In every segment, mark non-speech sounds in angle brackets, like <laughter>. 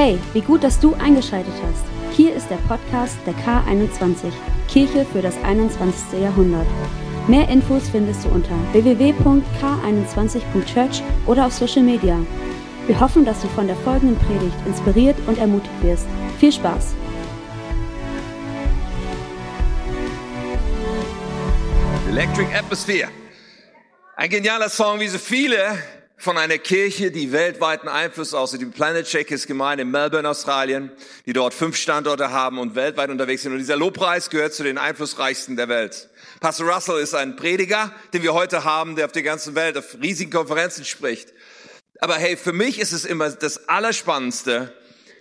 Hey, wie gut, dass du eingeschaltet hast. Hier ist der Podcast der K21, Kirche für das 21. Jahrhundert. Mehr Infos findest du unter www.k21.church oder auf Social Media. Wir hoffen, dass du von der folgenden Predigt inspiriert und ermutigt wirst. Viel Spaß! Electric Atmosphere. Ein genialer Song, wie so viele von einer Kirche, die weltweiten Einfluss aussieht, die Planet Shakers Gemeinde in Melbourne, Australien, die dort fünf Standorte haben und weltweit unterwegs sind. Und dieser Lobpreis gehört zu den einflussreichsten der Welt. Pastor Russell ist ein Prediger, den wir heute haben, der auf der ganzen Welt auf riesigen Konferenzen spricht. Aber hey, für mich ist es immer das Allerspannendste,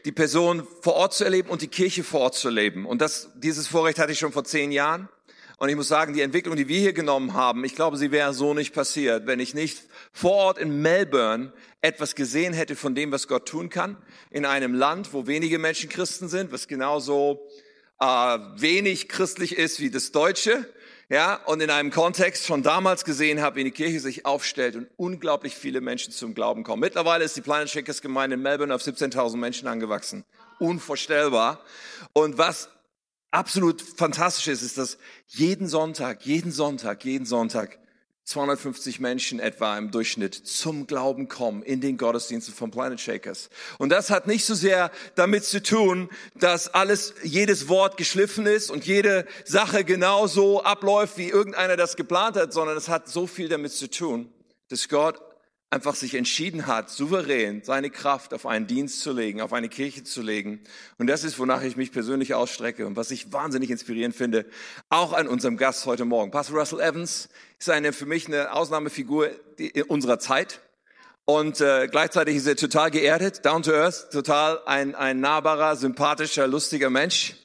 die Person vor Ort zu erleben und die Kirche vor Ort zu erleben. Und das, dieses Vorrecht hatte ich schon vor zehn Jahren. Und ich muss sagen, die Entwicklung, die wir hier genommen haben, ich glaube, sie wäre so nicht passiert, wenn ich nicht vor Ort in Melbourne etwas gesehen hätte von dem, was Gott tun kann. In einem Land, wo wenige Menschen Christen sind, was genauso äh, wenig christlich ist wie das Deutsche. Ja, und in einem Kontext schon damals gesehen habe, wie die Kirche sich aufstellt und unglaublich viele Menschen zum Glauben kommen. Mittlerweile ist die Planet Shakers Gemeinde in Melbourne auf 17.000 Menschen angewachsen. Unvorstellbar. Und was absolut fantastisch ist, ist, dass jeden Sonntag, jeden Sonntag, jeden Sonntag 250 Menschen etwa im Durchschnitt zum Glauben kommen in den Gottesdiensten von Planet Shakers. Und das hat nicht so sehr damit zu tun, dass alles, jedes Wort geschliffen ist und jede Sache genauso abläuft, wie irgendeiner das geplant hat, sondern es hat so viel damit zu tun, dass Gott einfach sich entschieden hat, souverän seine Kraft auf einen Dienst zu legen, auf eine Kirche zu legen. Und das ist, wonach ich mich persönlich ausstrecke und was ich wahnsinnig inspirierend finde, auch an unserem Gast heute Morgen. Pastor Russell Evans ist eine, für mich eine Ausnahmefigur unserer Zeit. Und äh, gleichzeitig ist er total geerdet, down to earth, total ein, ein nahbarer, sympathischer, lustiger Mensch.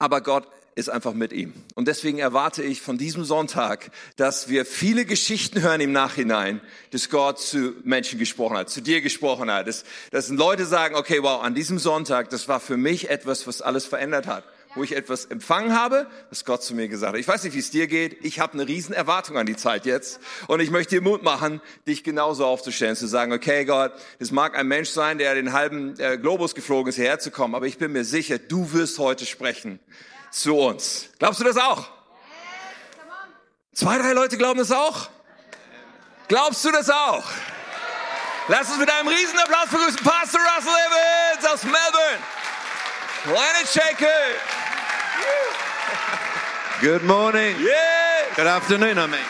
Aber Gott ist einfach mit ihm. Und deswegen erwarte ich von diesem Sonntag, dass wir viele Geschichten hören im Nachhinein, dass Gott zu Menschen gesprochen hat, zu dir gesprochen hat. Dass, dass Leute sagen, okay, wow, an diesem Sonntag, das war für mich etwas, was alles verändert hat wo ich etwas empfangen habe, was Gott zu mir gesagt hat. Ich weiß nicht, wie es dir geht. Ich habe eine riesen Erwartung an die Zeit jetzt. Und ich möchte dir Mut machen, dich genauso aufzustellen, zu sagen, okay Gott, es mag ein Mensch sein, der den halben äh, Globus geflogen ist, hierher zu kommen, aber ich bin mir sicher, du wirst heute sprechen zu uns. Glaubst du das auch? Zwei, drei Leute glauben das auch? Glaubst du das auch? Lass uns mit einem riesen Applaus begrüßen Pastor Russell Evans aus Melbourne. Planet Shaker. Good morning. Yeah. Good afternoon, I mean.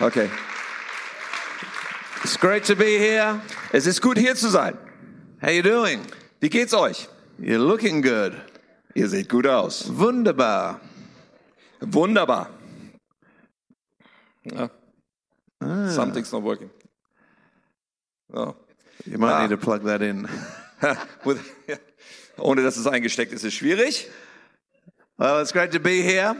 Okay. It's great to be here. Es ist gut hier zu sein. How you doing? Wie geht's euch? You're looking good. Ihr seht gut aus. Wunderbar. Wunderbar. Ja. Something's not working. Oh. You might Ah. need to plug that in. <laughs> With-. Ohne dass es eingesteckt ist, ist schwierig. Well, it's great to be here.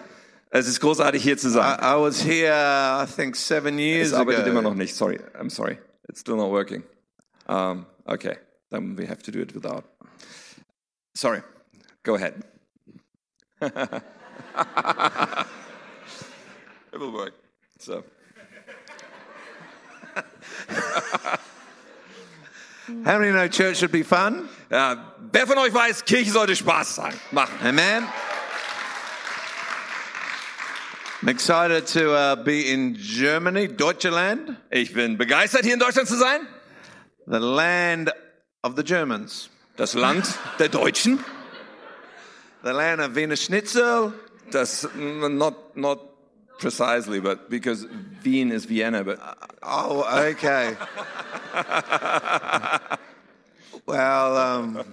Es ist großartig hier zu I, sein. I was here, I think, seven years Es arbeitet ago. immer noch nicht. Sorry, I'm sorry. It's still not working. Um, okay, then we have to do it without. Sorry. Go ahead. <laughs> it will work. So. How many know church should be fun? Ja, wer von euch weiß, Kirche sollte Spaß sein, machen? Amen. I'm excited to uh, be in Germany, Deutschland, Ich bin begeistert, hier in Deutschland zu sein. the land of the Germans, Das Land der Deutschen. the land of Wiener Schnitzel, Das mm, not not precisely, but because Wien is Vienna, but Oh, okay. well, um,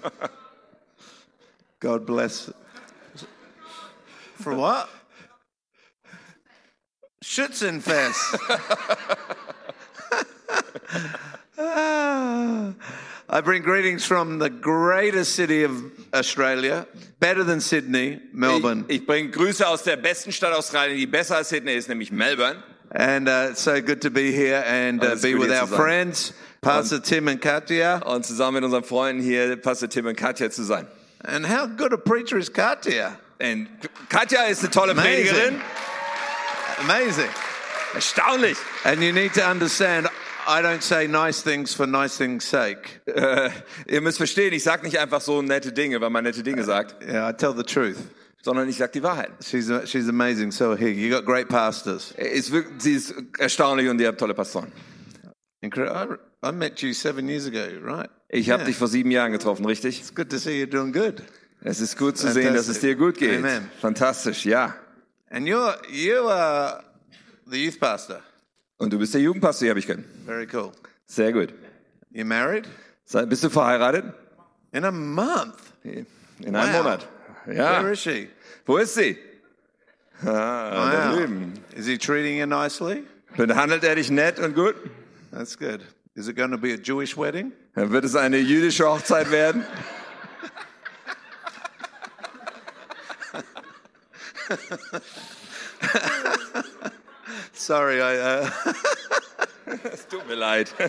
God bless. For what? Schützenfest. Ah. <laughs> I bring greetings from the greatest city of Australia, better than Sydney, Melbourne. Ich, ich bringe Grüße aus der besten Stadt Australiens, die besser als Sydney ist, nämlich Melbourne. And uh, it's so good to be here and uh, be with our friends, Pastor Tim and Katia. Und zusammen mit unseren Freunden hier, Pastor Tim und Katja zu sein. And how good a preacher is Katia? Und Katja ist eine tolle Amazing. Predigerin. Amazing. Erstaunlich. And you need to understand, I don't say nice things for nice things' sake. Äh, ihr müsst verstehen, ich sage nicht einfach so nette Dinge, weil man nette Dinge sagt, Yeah, I tell the truth. sondern ich sage die Wahrheit. She's she's amazing. So here, you got great pastors. Ist wirklich, sie ist erstaunlich und ihr habt tolle Pastoren. Incredible. I, met you seven years ago, right? Ich habe dich vor sieben Jahren getroffen, richtig? It's good to see you doing good. Es ist gut zu sehen, dass es dir gut geht. Amen. Fantastisch, ja. And you're you are the youth pastor. Und du bist der Jugendpastor, habe ich können. Very cool. Sehr gut. You married? Sei- Bist du verheiratet? In a month. In einem Wow. Monat. Where Ja. is she? Wo ist sie? Ah, Wow. drüben. Is he treating you nicely? Behandelt er dich nett und gut? That's good. Is it going to be a Jewish wedding? Dann wird es eine jüdische Hochzeit werden. <laughs> <laughs> Sorry, I. Uh, <laughs> Es tut mir leid. <laughs>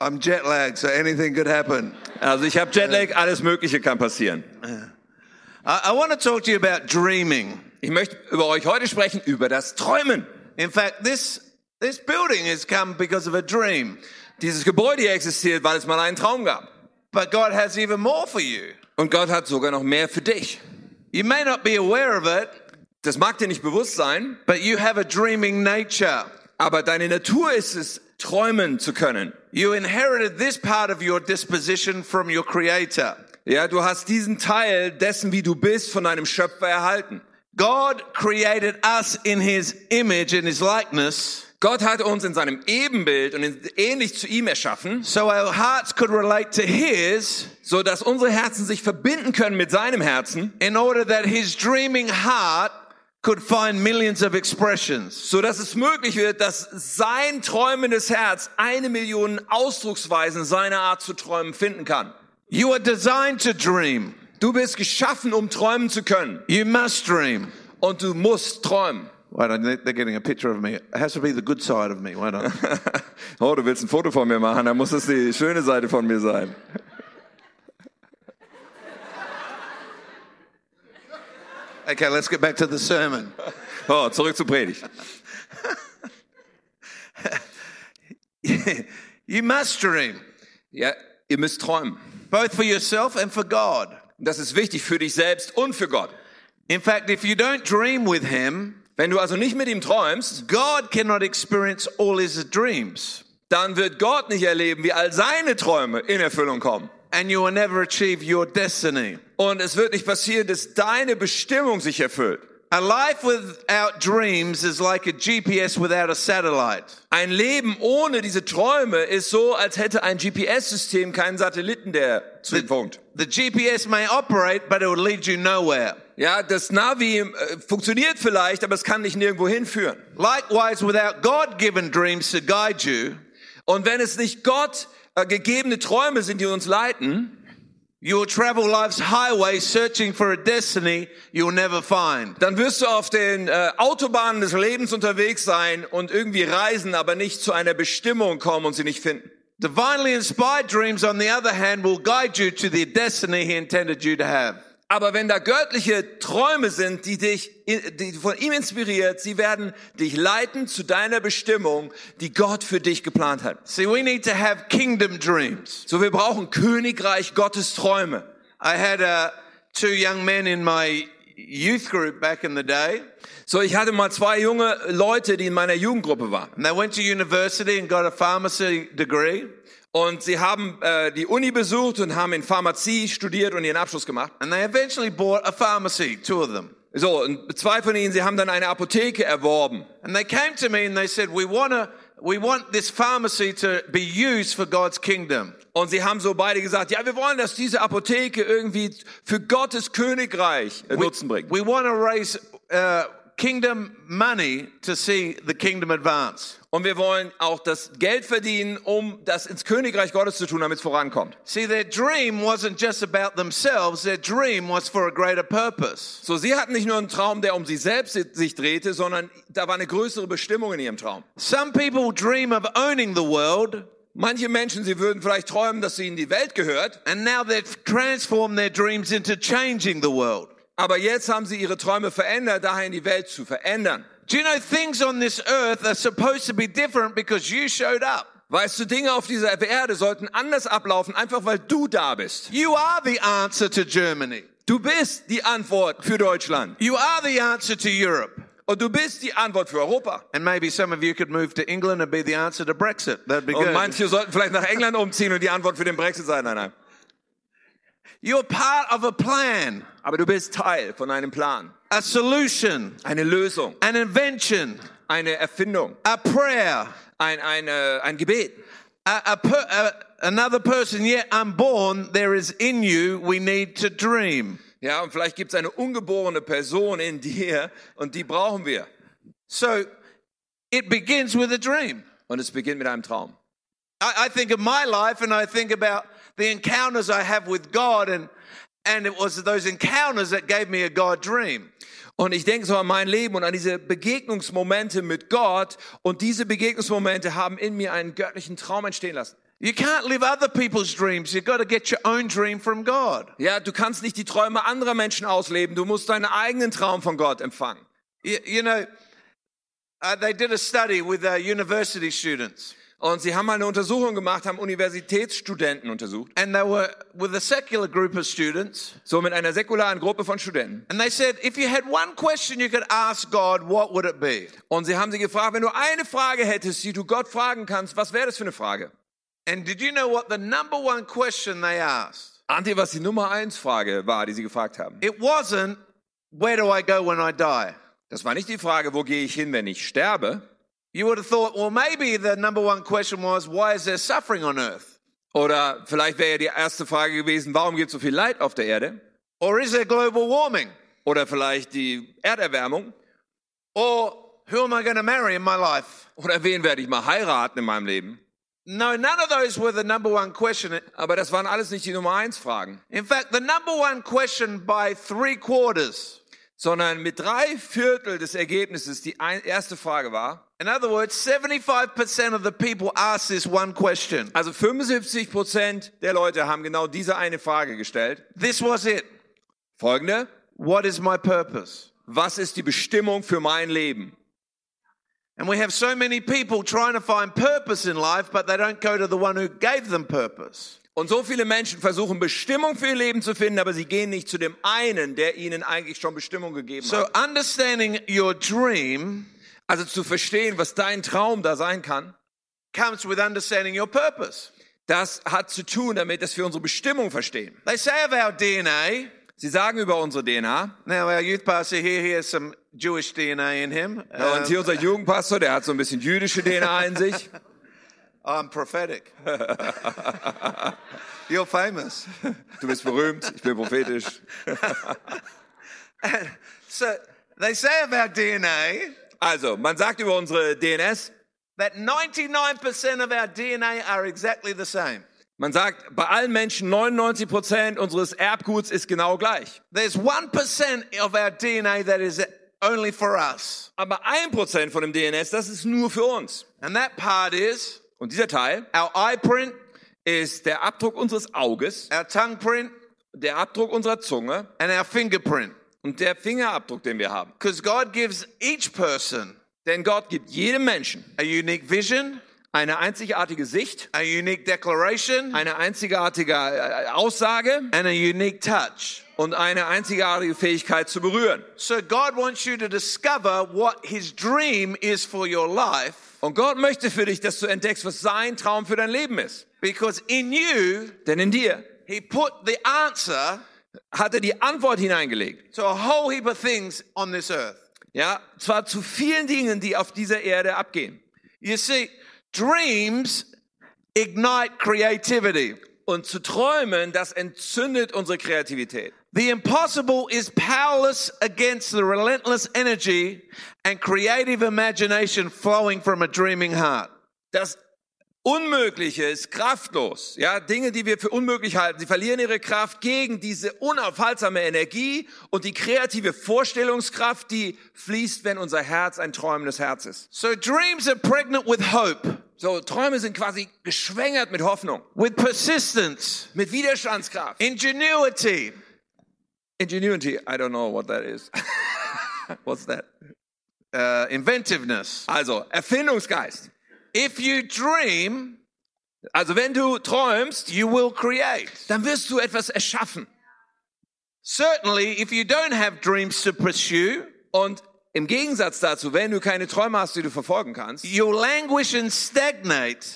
I'm jet lagged, so anything could happen. Also ich habe Jetlag, alles Mögliche kann passieren. I, I want to talk to you about dreaming. Ich möchte über euch heute sprechen, über das Träumen. In fact, this this building has come because of a dream, Dieses Gebäude hier existiert, weil es mal einen Traum gab. but God has even more for you. Und Gott hat sogar noch mehr für dich. You may not be aware of it, Das mag dir nicht bewusst sein, but you have a dreaming nature. aber deine Natur ist es, träumen zu können. You inherited this part of your disposition from your Creator. Ja, du hast diesen Teil dessen, wie du bist, von deinem Schöpfer erhalten. God created us in His image and His likeness, Gott hat uns in seinem Ebenbild und ähnlich zu ihm erschaffen, so our hearts could relate to His, so dass unsere Herzen sich verbinden können mit seinem Herzen, in order that His dreaming heart could find millions of expressions. so dass es möglich wird, dass sein träumendes Herz eine Million Ausdrucksweisen seiner Art zu träumen finden kann. You are designed to dream. Du bist geschaffen, um träumen zu können. You must dream. Und du musst träumen. Wait, they're getting a picture of me. It has to be the good side of me. Wait on. oh, du willst ein Foto von mir machen, dann muss es die schöne Seite von mir sein. Okay, let's get back to the sermon. <laughs> Oh, zurück zur Predigt. You must dream, Ja, ihr müsst träumen. both for yourself and for God. Das ist wichtig für dich selbst und für Gott. In fact, if you don't dream with Him, Wenn du also nicht mit ihm träumst, God cannot experience all His dreams, dann wird Gott nicht erleben, wie all seine Träume in Erfüllung kommen. and you will never achieve your destiny. Und es wird nicht passieren, dass deine Bestimmung sich erfüllt. A life without dreams is like a GPS without a satellite. Ein Leben ohne diese Träume ist so, als hätte ein GPS-System keinen Satelliten, der zu ihm funkt. The GPS may operate, but it will lead you nowhere. Ja, das Navi äh, funktioniert vielleicht, aber es kann dich nirgendwo hinführen. Likewise, without God given dreams to guide you, Und wenn es nicht Gott äh, gegebene Träume sind, die uns leiten, you will travel life's highway searching for a destiny you will never find. dann wirst du auf den äh, Autobahnen des Lebens unterwegs sein und irgendwie reisen, aber nicht zu einer Bestimmung kommen und sie nicht finden. Divinely inspired dreams, on the other hand, will guide you to the destiny He intended you to have. Aber wenn da göttliche Träume sind, die dich, die von ihm inspiriert, sie werden dich leiten zu deiner Bestimmung, die Gott für dich geplant hat. See, we need to have kingdom dreams. So, wir brauchen Königreich Gottes Träume. I had uh, two young men in my youth group back in the day, So, ich hatte mal zwei junge Leute, die in meiner Jugendgruppe waren. and they went to university and got a pharmacy degree. Und sie haben äh, die Uni besucht und haben in Pharmazie studiert und ihren Abschluss gemacht. And they eventually bought a pharmacy, two of them. So, und zwei von ihnen, sie haben dann eine Apotheke erworben. And they came to me and they said, "We want to, we want this pharmacy to be used for God's kingdom." Und sie haben so beide gesagt, ja, wir wollen, dass diese Apotheke irgendwie für Gottes Königreich Nutzen bringt. We want to raise uh, kingdom money to see the kingdom advance. Und wir wollen auch das Geld verdienen, um das ins Königreich Gottes zu tun, damit es vorankommt. See, their dream wasn't just about themselves. Their dream was for a greater purpose. So, sie hatten nicht nur einen Traum, der um sie selbst sich drehte, sondern da war eine größere Bestimmung in ihrem Traum. Some people dream of owning the world. Manche Menschen, sie würden vielleicht träumen, dass ihnen die Welt gehört, and now they've transformed their dreams into changing the world. Aber jetzt haben sie ihre Träume verändert, dahin die Welt zu verändern. Do you know things on this earth are supposed to be different because you showed up? Weißt du, Dinge auf dieser Erde sollten anders ablaufen, einfach weil du da bist. You are the answer to Germany. Du bist die Antwort für Deutschland. You are the answer to Europe. Und du bist die Antwort für Europa. And maybe some of you could move to England and be the answer to Brexit. That'd be Und good. manche sollten vielleicht nach England umziehen und die Antwort für den Brexit sein. Nein, nein. You're part of a plan, Aber du bist Teil von einem Plan. a solution, Eine Lösung. an invention, Eine Erfindung. a prayer, Ein, ein, ein Gebet. a, a, per, a another person yet unborn. There is in you. We need to dream. Ja, und vielleicht gibt es eine ungeborene Person in dir und die brauchen wir. So it begins with a dream. Und es beginnt mit einem Traum. I, I think of my life and I think about the encounters I have with God, and and it was those encounters that gave me a God dream. Und ich denke so an mein Leben und an diese Begegnungsmomente mit Gott. Und diese Begegnungsmomente haben in mir einen göttlichen Traum entstehen lassen. You can't live other people's dreams. You've got to get your own dream from God. Ja, du kannst nicht die Träume anderer Menschen ausleben. Du musst deinen eigenen Traum von Gott empfangen. You, you know, uh, they did a study with uh, university students, Und sie haben mal eine Untersuchung gemacht, haben Universitätsstudenten untersucht. and they were with a secular group of students. So mit einer säkularen Gruppe von Studenten. And they said, if you had one question you could ask God, what would it be? Und sie haben sie gefragt, wenn du eine Frage hättest, die du Gott fragen kannst, was wäre das für eine Frage? And did you know what the number one question they asked? Ahnt ihr, was die Nummer eins Frage war, die sie gefragt haben? It wasn't, where do I go when I die? Das war nicht die Frage, wo gehe ich hin, wenn ich sterbe? You would have thought, well, maybe the number one question was, why is there suffering on earth? Oder vielleicht wäre ja die erste Frage gewesen, warum gibt es so viel Leid auf der Erde? Or is there global warming? Oder vielleicht die Erderwärmung? Or who am I going to marry in my life? Oder wen werde ich mal heiraten in meinem Leben? No, none of those were the number one question. Aber das waren alles nicht die Nummer eins Fragen, In fact, the number one question by three quarters, sondern mit drei Viertel des Ergebnisses die erste Frage war, in other words, 75% of the people asked this one question. also 75 Prozent der Leute haben genau diese eine Frage gestellt. This was it. Folgende, What is my purpose? was ist die Bestimmung für mein Leben? And we have so many people trying to find purpose in life, but they don't go to the one who gave them purpose. Und so viele Menschen versuchen Bestimmung für ihr Leben zu finden, aber sie gehen nicht zu dem einen, der ihnen eigentlich schon Bestimmung gegeben So hat. understanding your dream Also zu verstehen, was dein Traum da sein kann, comes with understanding your purpose. das hat zu tun damit, dass wir unsere Bestimmung verstehen. They say of our DNA, Sie sagen über unsere DNA, now our youth pastor here, he has some Jewish DNA in him. ja, und hier unser Jugendpastor, der hat so ein bisschen jüdische DNA in sich. <laughs> I'm prophetic. <laughs> You're famous. Du bist berühmt, ich bin prophetisch. <laughs> So they say of our DNA Also, man sagt über unsere DNS, that 99% of our DNA are exactly the same. man sagt, bei allen Menschen 99 Prozent unseres Erbguts ist genau gleich. There's 1% of our DNA that is only for us. Aber ein Prozent von dem DNS, das ist nur für uns. And that part is Und dieser Teil our eye print, ist der Abdruck unseres Auges, our tongue print, der Abdruck unserer Zunge and our fingerprint. Und der Fingerabdruck, den wir haben. Because God gives each person Denn Gott gibt jedem Menschen a unique vision, eine einzigartige Sicht, a unique declaration, eine einzigartige äh, Aussage and a unique touch. und eine einzigartige Fähigkeit zu berühren. So God wants you to discover what his dream is for your life Und Gott möchte für dich, dass du entdeckst, was sein Traum für dein Leben ist. because in you, Denn in dir he put the answer hat er die Antwort hineingelegt. to a whole heap of things on this earth. Ja, zwar zu vielen Dingen, die auf dieser Erde abgehen. You see, dreams ignite creativity. Und zu träumen, das entzündet unsere Kreativität. The impossible is powerless against the relentless energy and creative imagination flowing from a dreaming heart. Das Unmögliche ist kraftlos. Ja, Dinge, die wir für unmöglich halten, sie verlieren ihre Kraft gegen diese unaufhaltsame Energie und die kreative Vorstellungskraft, die fließt, wenn unser Herz ein träumendes Herz ist. So dreams are pregnant with hope. So, Träume sind quasi geschwängert mit Hoffnung, with persistence, mit Widerstandskraft. ingenuity, Ingenuity, I don't know what that is. <laughs> What's that? uh, inventiveness. Also, Erfindungsgeist. If you dream, Also, wenn du träumst, you will create. dann wirst du etwas erschaffen. Certainly, if you don't have dreams to pursue, Und im Gegensatz dazu, wenn du keine Träume hast, die du verfolgen kannst, you'll languish and stagnate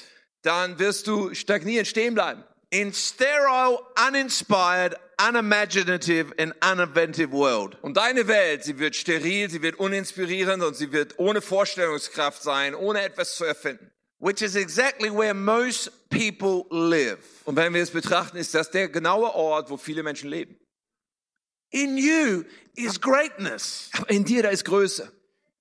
dann wirst du stagnieren, stehen bleiben. in sterile, uninspired, unimaginative, and uninventive world. Und deine Welt, sie wird steril, sie wird uninspirierend und sie wird ohne Vorstellungskraft sein, ohne etwas zu erfinden. Which is exactly where most people live. Und wenn wir es betrachten, ist das der genaue Ort, wo viele Menschen leben. In you is greatness. Aber in dir, da ist Größe.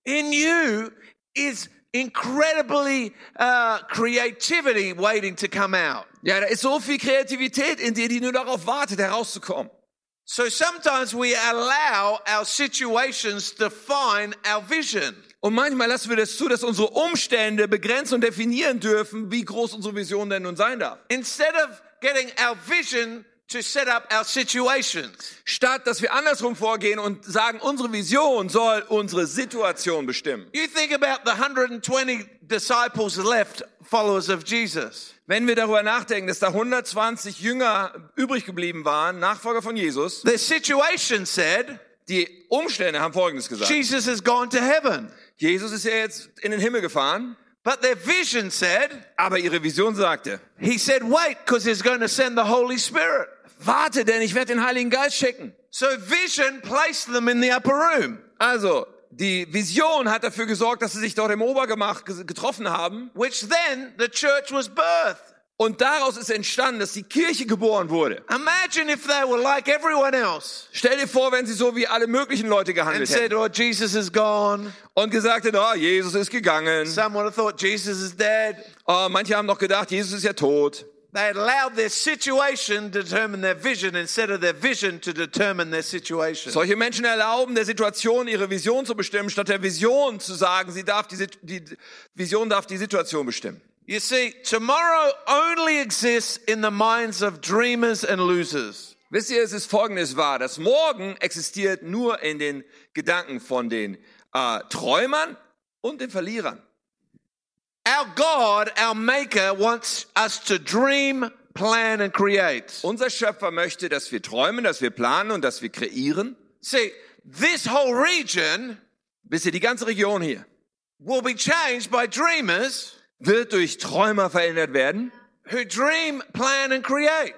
In you is incredibly uh, creativity waiting to come out. Ja, da ist so viel Kreativität in dir, die nur darauf wartet, herauszukommen. So sometimes we allow our situations define our vision. Und manchmal lassen wir das zu, dass unsere Umstände begrenzen und definieren dürfen, wie groß unsere Vision denn nun sein darf. Instead of getting our vision to set up our situations. Statt, dass wir andersrum vorgehen und sagen, unsere Vision soll unsere Situation bestimmen. You think about the 120 disciples left, followers of Jesus. Wenn wir darüber nachdenken, dass da 120 Jünger übrig geblieben waren, Nachfolger von Jesus, Their situation said, die Umstände haben Folgendes gesagt. Jesus has gone to heaven. Jesus ist ja jetzt in den Himmel gefahren, But their vision said, aber ihre Vision sagte, he said, wait, because he's going to send the Holy Spirit. Warte, denn ich werde den Heiligen Geist schicken. So vision placed them in the upper room, Also, die Vision hat dafür gesorgt, dass sie sich dort im Obergemach getroffen haben. which then the church was birthed. Und daraus ist entstanden, dass die Kirche geboren wurde. Imagine if they were like everyone else Stell dir vor, wenn sie so wie alle möglichen Leute and gehandelt said, hätten oh, Jesus is gone. und gesagt hätten, oh, Jesus ist gegangen. Some would have thought Jesus is dead. Oh, manche haben noch gedacht, Jesus ist ja tot. They allowed their situation to determine their vision instead of their vision to determine their situation. Solche Menschen erlauben der Situation ihre Vision zu bestimmen, statt der Vision zu sagen, sie darf die, die Vision darf die Situation bestimmen. You see, tomorrow only exists in the minds of dreamers and losers. Wisst ihr, es ist folgendes wahr, das Morgen existiert nur in den Gedanken von den äh, Träumern und den Verlierern. Our God, our Maker, wants us to dream, plan, and create. Unser Schöpfer möchte, dass wir träumen, dass wir planen und dass wir kreieren. See, this whole region Wisst ihr, die ganze Region hier will be changed by dreamers wird durch Träumer verändert werden, who dream, plan, and create.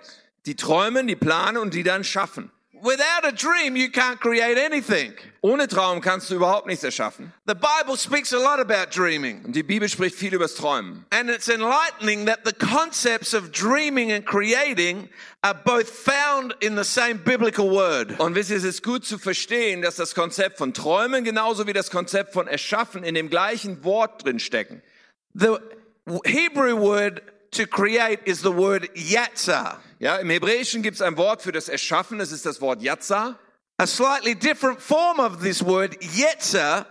die träumen, die planen und die dann schaffen. Without a dream, you can't create anything. Ohne Traum kannst du überhaupt nichts erschaffen. The Bible speaks a lot about dreaming. Und die Bibel spricht viel übers Träumen. And it's enlightening that the concepts of dreaming and creating are both found in the same biblical word. Und wisst ihr, es ist gut zu verstehen, dass das Konzept von Träumen genauso wie das Konzept von Erschaffen in dem gleichen Wort drin stecken. The Hebrew word to create is the word yatsa. Ja, im Hebräischen gibt es ein Wort für das Erschaffen, das ist das Wort Yatza. A slightly different form of this word, yetza,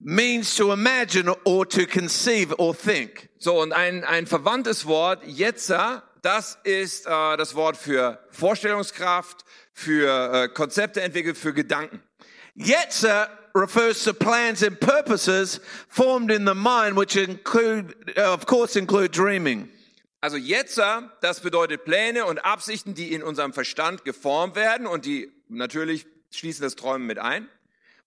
means to imagine or to conceive or think. So, und ein, ein verwandtes Wort, Yetza, das ist äh, das Wort für Vorstellungskraft, für äh, Konzepte entwickelt, für Gedanken. Yetza refers to plans and purposes formed in the mind, which include, of course, include dreaming. Also Yetza, das bedeutet Pläne und Absichten, die in unserem Verstand geformt werden und die natürlich schließen das Träumen mit ein.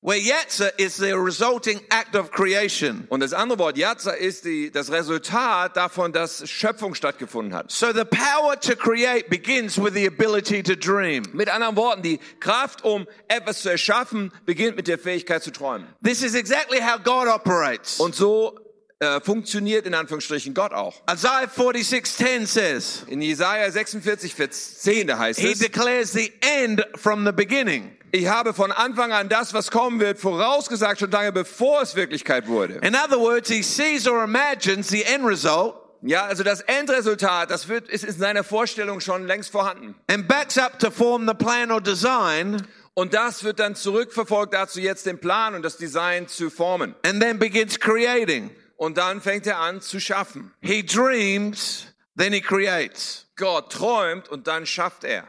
Where yetza is the resulting act of creation. Und das andere Wort Yatza ist die, das Resultat davon, dass Schöpfung stattgefunden hat. So the power to create begins with the ability to dream. Mit anderen Worten, die Kraft, um etwas zu erschaffen, beginnt mit der Fähigkeit zu träumen. This is exactly how God operates. Und so äh, funktioniert in Anführungsstrichen Gott auch. Isaiah 46:10 says, In Jesaja 46, Vers 10, da heißt He es, declares the end from the beginning. ich habe von Anfang an das, was kommen wird, vorausgesagt, schon lange bevor es Wirklichkeit wurde. In other words, he sees or imagines the end result Ja, also das Endresultat, das wird, ist in seiner Vorstellung schon längst vorhanden. and backs up to form the plan or design Und das wird dann zurückverfolgt dazu, jetzt den Plan und das Design zu formen. and then begins creating. Und dann fängt er an zu schaffen. He dreams, then he creates. Gott träumt und dann schafft er.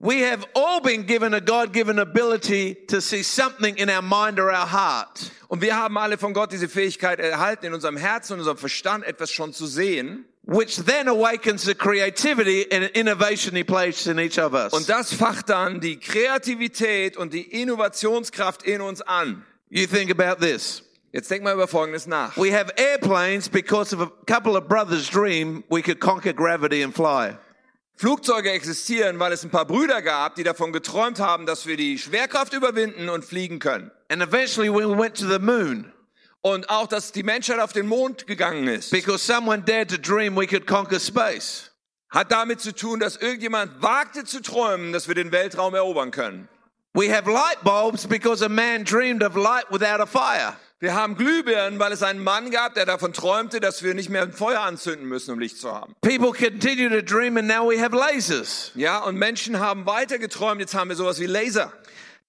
We have all been given a God given ability to see something in our mind or our heart. Und wir haben alle von Gott diese Fähigkeit erhalten, in unserem Herzen und unserem Verstand etwas schon zu sehen. which then awakens the creativity and innovation he placed in each of us. Und das facht dann die Kreativität und die Innovationskraft in uns an. you think about this. Jetzt denk mal über Folgendes nach. We have airplanes because of a couple of brothers' dream we could conquer gravity and fly. Flugzeuge existieren, weil es ein paar Brüder gab, die davon geträumt haben, dass wir die Schwerkraft überwinden und fliegen können. And eventually we went to the moon Und auch, dass die Menschheit auf den Mond gegangen ist, because someone dared to dream we could conquer space. hat damit zu tun, dass irgendjemand wagte zu träumen, dass wir den Weltraum erobern können. We have light bulbs because a man dreamed of light without a fire. Wir haben Glühbirnen, weil es einen Mann gab, der davon träumte, dass wir nicht mehr ein Feuer anzünden müssen, um Licht zu haben. People continue to dream and now we have lasers. Ja, und Menschen haben weiter geträumt, jetzt haben wir sowas wie Laser.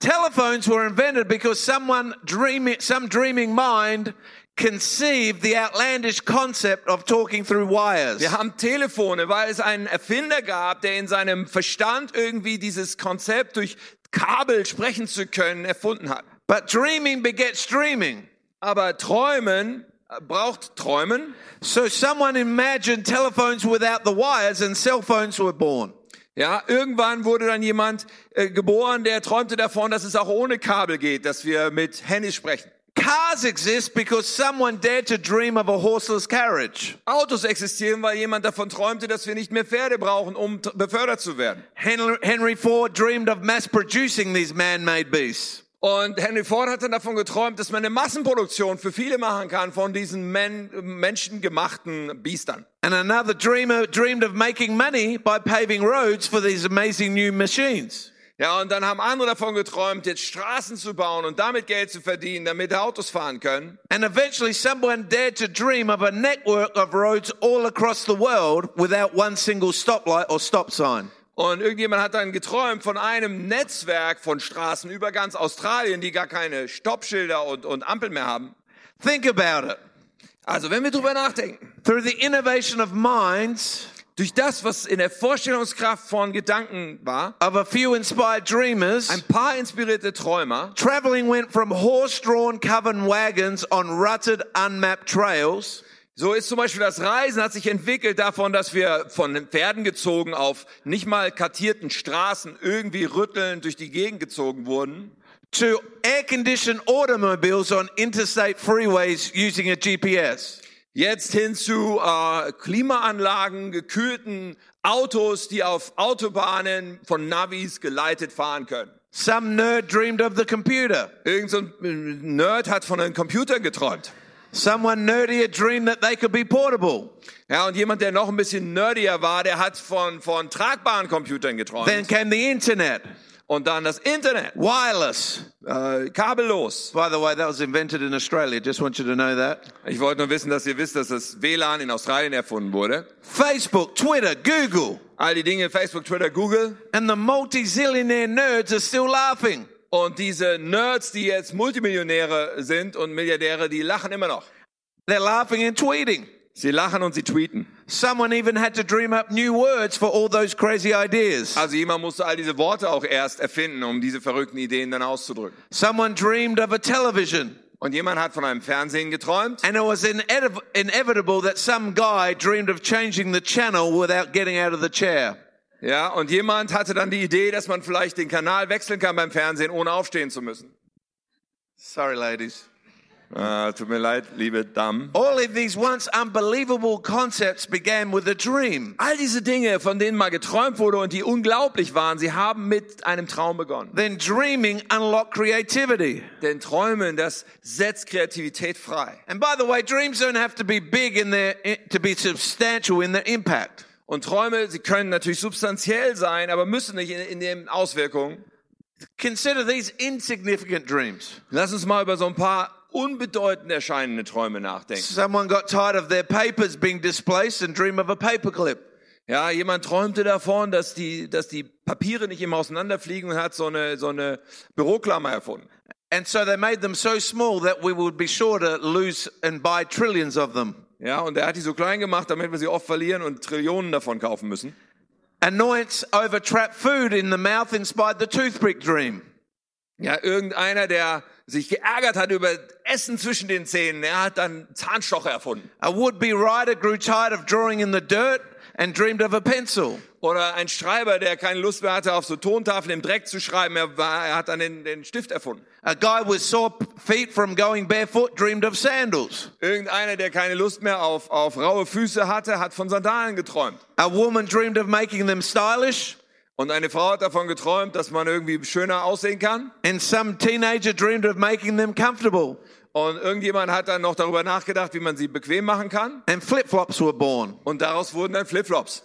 Telephones were invented because someone dreaming, some dreaming mind conceived the outlandish concept of talking through wires. Wir haben Telefone, weil es einen Erfinder gab, der in seinem Verstand irgendwie dieses Konzept durch Kabel sprechen zu können erfunden hat. But dreaming begets dreaming. Aber Träumen äh, braucht Träumen. So someone imagined telephones without the wires and cell phones were born. Ja, irgendwann wurde dann jemand äh, geboren, der träumte davon, dass es auch ohne Kabel geht, dass wir mit Handys sprechen. Cars exist because someone dared to dream of a horseless carriage. Autos existieren, weil jemand davon träumte, dass wir nicht mehr Pferde brauchen, um befördert zu werden. Henry, Henry Ford dreamed of mass producing these man-made beasts. Und Henry Ford hat dann davon geträumt, dass man eine Massenproduktion für viele machen kann von diesen men menschengemachten Biestern. And another dreamer dreamed of making money by paving roads for these amazing new machines. Ja, und dann haben andere davon geträumt, jetzt Straßen zu bauen und damit Geld zu verdienen, damit Autos fahren können. And eventually someone dared to dream of a network of roads all across the world without one single stoplight or stop sign. Und irgendjemand hat dann geträumt von einem Netzwerk von Straßen über ganz Australien, die gar keine Stoppschilder und, und Ampeln mehr haben. Think about it. Also, wenn wir drüber nachdenken, Through the innovation of minds durch das, was in der Vorstellungskraft von Gedanken war, of a few inspired dreamers, ein paar inspirierte Träumer, traveling went from horse-drawn covered wagons on rutted, unmapped trails So ist zum Beispiel das Reisen hat sich entwickelt davon, dass wir von den Pferden gezogen auf nicht mal kartierten Straßen irgendwie rüttelnd durch die Gegend gezogen wurden, to air-conditioned automobiles on interstate freeways using a GPS. jetzt hin zu äh, Klimaanlagen, gekühlten Autos, die auf Autobahnen von Navis geleitet fahren können. Some nerd dreamed of the computer. Irgend so ein Nerd hat von einem Computer geträumt. Someone nerdier dreamed that they could be portable. Ja, und jemand, der noch ein bisschen nerdier war, der hat von, von tragbaren Computern geträumt. Then came the internet, Und dann das Internet, wireless. äh, kabellos. By the way, that was invented in Australia. Just want you to know that. Ich wollte nur wissen, dass ihr wisst, dass das WLAN in Australien erfunden wurde. Facebook, Twitter, Google, All die Dinge, Facebook, Twitter, Google. and the multi-zillionaire nerds are still laughing. Und diese Nerds, die jetzt Multimillionäre sind und Milliardäre, die lachen immer noch. They're laughing and tweeting. Sie lachen und sie tweeten. Someone even had to dream up new words for all those crazy ideas. Also jemand musste all diese Worte auch erst erfinden, um diese verrückten Ideen dann auszudrücken. Someone dreamed of a television. Und jemand hat von einem Fernsehen geträumt. And it was inev- inevitable that some guy dreamed of changing the channel without getting out of the chair. Ja, und jemand hatte dann die Idee, dass man vielleicht den Kanal wechseln kann beim Fernsehen, ohne aufstehen zu müssen. Sorry, ladies. Äh, tut mir leid, liebe Damen. All of these once unbelievable concepts began with a dream. All diese Dinge, von denen mal geträumt wurde und die unglaublich waren, sie haben mit einem Traum begonnen. Then dreaming unlocked creativity. Denn Träumen, das setzt Kreativität frei. And by the way, dreams don't have to be big in their, to be substantial in their impact. Und Träume, sie können natürlich substanziell sein, aber müssen nicht in, in den Auswirkungen. Consider these insignificant dreams. Lass uns mal über so ein paar unbedeutend erscheinende Träume nachdenken. Someone got tired of their papers being displaced and dream of a paperclip. Ja, jemand träumte davon, dass die, dass die Papiere nicht immer auseinanderfliegen und hat so eine, so eine Büroklammer erfunden. And so they made them so small that we would be sure to lose and buy trillions of them. Ja, und er hat die so klein gemacht, damit wir sie oft verlieren und Trillionen davon kaufen müssen. Annoyance over trapped food in the mouth inspired the toothpick dream. Ja, irgendeiner, der sich geärgert hat über Essen zwischen den Zähnen, er hat dann Zahnstocher erfunden. A would-be writer grew tired of drawing in the dirt and dreamed of a pencil. Oder ein Schreiber, der keine Lust mehr hatte, auf so Tontafeln im Dreck zu schreiben, er, war, er hat dann den, den Stift erfunden. A guy with sore feet from going barefoot dreamed of sandals. Irgendeiner, der keine Lust mehr auf, auf raue Füße hatte, hat von Sandalen geträumt. A woman dreamed of making them stylish. Und eine Frau hat davon geträumt, dass man irgendwie schöner aussehen kann. And some teenager dreamed of making them comfortable. Und irgendjemand hat dann noch darüber nachgedacht, wie man sie bequem machen kann. And flip-flops were born. Und daraus wurden dann Flipflops.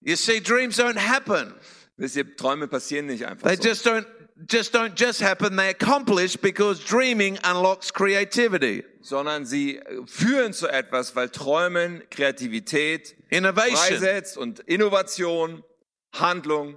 You see, dreams don't happen. Wisst ihr, Träume passieren nicht einfach They so. just don't just don't just happen. They accomplish because dreaming unlocks creativity, sondern sie führen zu etwas, weil Träumen Kreativität innovation. freisetzt und Innovation, Handlung.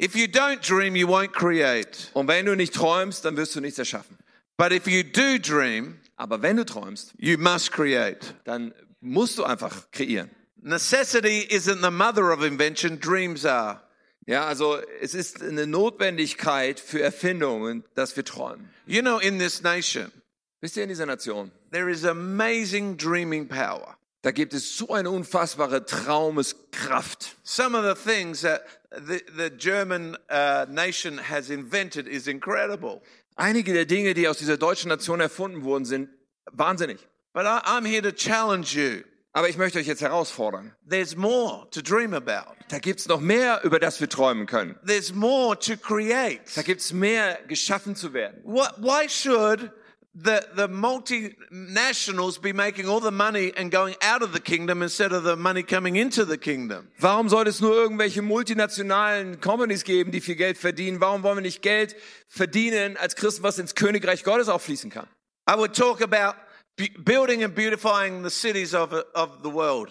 If you don't dream, you won't create. Und wenn du nicht träumst, dann wirst du nichts erschaffen. But if you do dream, Aber wenn du träumst, you must create. dann musst du einfach kreieren. Necessity isn't the mother of invention, dreams are. Ja, also es ist eine Notwendigkeit für Erfindungen, dass wir träumen. You know, in this nation, Wisst ihr, in dieser Nation, there is amazing dreaming power. da gibt es so eine unfassbare Traumeskraft. Some of the things that the, the German uh, nation has invented is incredible. Einige der Dinge, die aus dieser deutschen Nation erfunden wurden, sind wahnsinnig. But I, I'm here to challenge you. Aber ich möchte euch jetzt herausfordern. There's more to dream about. Da gibt's noch mehr, über das wir träumen können. There's more to create. Da gibt's mehr, geschaffen zu werden. What, why should the, the multinationals be making all the money and going out of the kingdom instead of the money coming into the kingdom? Warum sollte es nur irgendwelche multinationalen Companies geben, die viel Geld verdienen? Warum wollen wir nicht Geld verdienen als Christen, was ins Königreich Gottes auch fließen kann? I would talk about building and beautifying the cities of, of the world.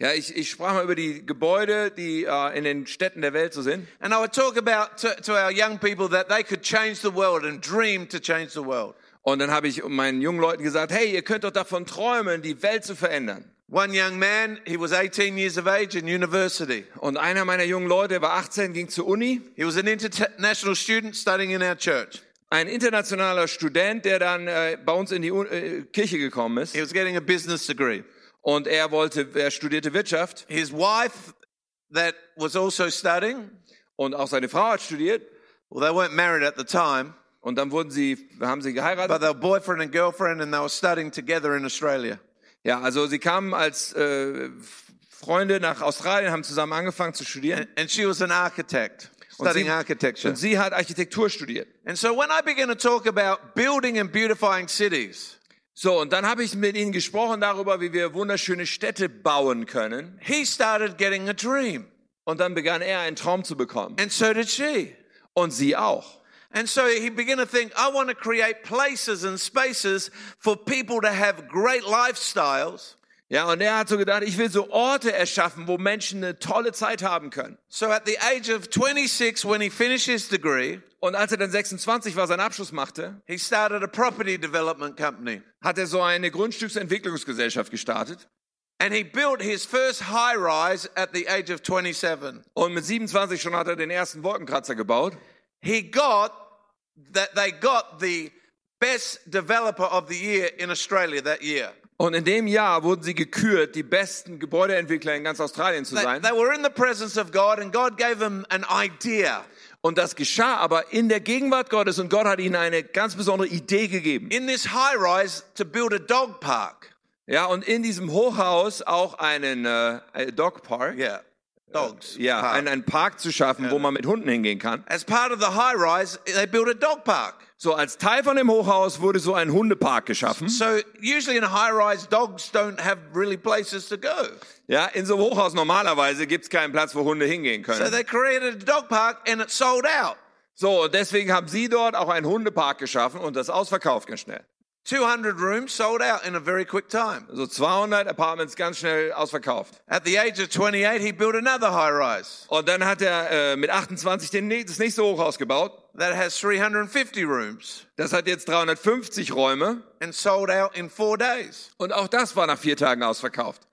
Ja, ich, ich sprach mal über die Gebäude, die äh, in den Städten der Welt so sind. And I would talk about to, to our young people that they could change the world and dream to change the world. Und dann habe ich meinen jungen Leuten gesagt, hey, ihr könnt doch davon träumen, die Welt zu verändern. One young man, he was 18 years of age in university. Und einer meiner jungen Leute war 18, ging zur Uni. He was an international student studying in our church. Ein internationaler Student, der dann äh, bei uns in die äh, Kirche gekommen ist. He was getting a business degree. Und er wollte, er studierte Wirtschaft. His wife, that was also studying, Und auch seine Frau hat studiert. well, they weren't married at the time, Und dann wurden sie, haben sie but geheiratet. they were boyfriend and girlfriend, and they were studying together in Australia. Ja, also sie kamen als äh, Freunde nach Australien, haben zusammen angefangen zu studieren. And she was an architect, Und studying sie, architecture. und sie hat Architektur studiert. And so when I began to talk about building and beautifying cities, So, und dann habe ich mit ihnen gesprochen darüber, wie wir wunderschöne Städte bauen können. he started getting a dream. Und dann begann er einen Traum zu bekommen. And so did she. Und sie auch. And so he began to think, I want to create places and spaces for people to have great lifestyles. Ja, und er hat so gedacht, ich will so Orte erschaffen, wo Menschen eine tolle Zeit haben können. So at the age of 26, when he finished his degree, Und als er dann 26 war, seinen Abschluss machte, he started a property development company. hat er so eine Grundstücksentwicklungsgesellschaft gestartet. And he built his first high rise at the age of 27. Und mit 27 schon hat er den ersten Wolkenkratzer gebaut. He got that they got the best developer of the year in Australia that year. Und in dem Jahr wurden sie gekürt, die besten Gebäudeentwickler in ganz Australien zu They, sein. they were in the presence of God and God gave them an idea. Und das geschah aber in der Gegenwart Gottes und Gott hat ihnen eine ganz besondere Idee gegeben. In this high rise to build a dog park. Ja, und in diesem Hochhaus auch einen äh, äh, Dog Park. Yeah. Dogs. Ja, park. einen, einen Park zu schaffen, wo man mit Hunden hingehen kann. As part of the high rise, they built a dog park. So, als Teil von dem Hochhaus wurde so ein Hundepark geschaffen. So usually in a high rise, dogs don't have really places to go. Ja, in so einem Hochhaus normalerweise gibt's keinen Platz, wo Hunde hingehen So können. they created a dog park and it sold out. So, und deswegen haben sie dort auch einen Hundepark geschaffen und das ausverkauft ganz schnell. 200 rooms sold out in a very quick time. So 200 Apartments ganz schnell ausverkauft. At the age of 28, he built another high rise Und dann hat er äh, mit 28 den, das nächste Hochhaus gebaut. that has 350 rooms Das hat jetzt 350 Räume. and sold out in four days. Und auch das war nach vier Tagen ausverkauft.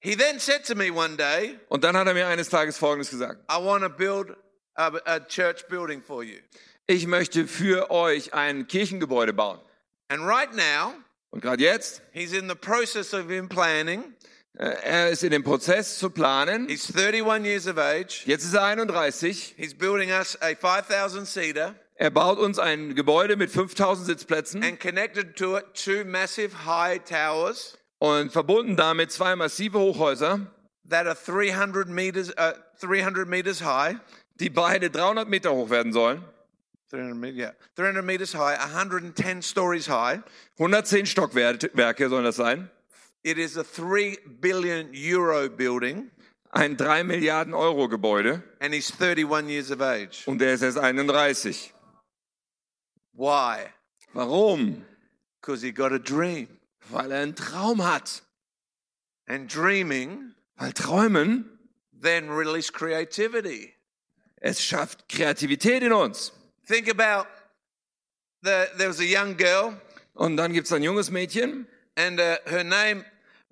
He then said to me one day, Und dann hat er mir eines Tages Folgendes gesagt. I want to build a, a church building for you. Ich möchte für euch ein Kirchengebäude bauen. And right now, Und gerade jetzt, he's in the process of planning. äh, er ist in dem Prozess zu planen. He's 31 years of age. Jetzt ist er 31. He's building us a 5,000 seater Er baut uns ein Gebäude mit 5000 Sitzplätzen and connected to it two massive high towers und verbunden damit zwei massive Hochhäuser, that are 300 meters, uh, 300 meters high. die beide 300 Meter hoch werden sollen. 300, me- yeah, 300 meters high, 110 stories high. 110 Stockwerke sollen das sein. It is a 3 billion euro building, Ein 3 Milliarden Euro Gebäude and he's 31 years of age. und der ist erst 31. Why? Warum? Because he got a dream. Weil er einen Traum hat. And dreaming Weil Träumen, then release creativity. es schafft Kreativität in uns. Think about the, there was a young girl, Und dann gibt's ein junges Mädchen. and uh, her name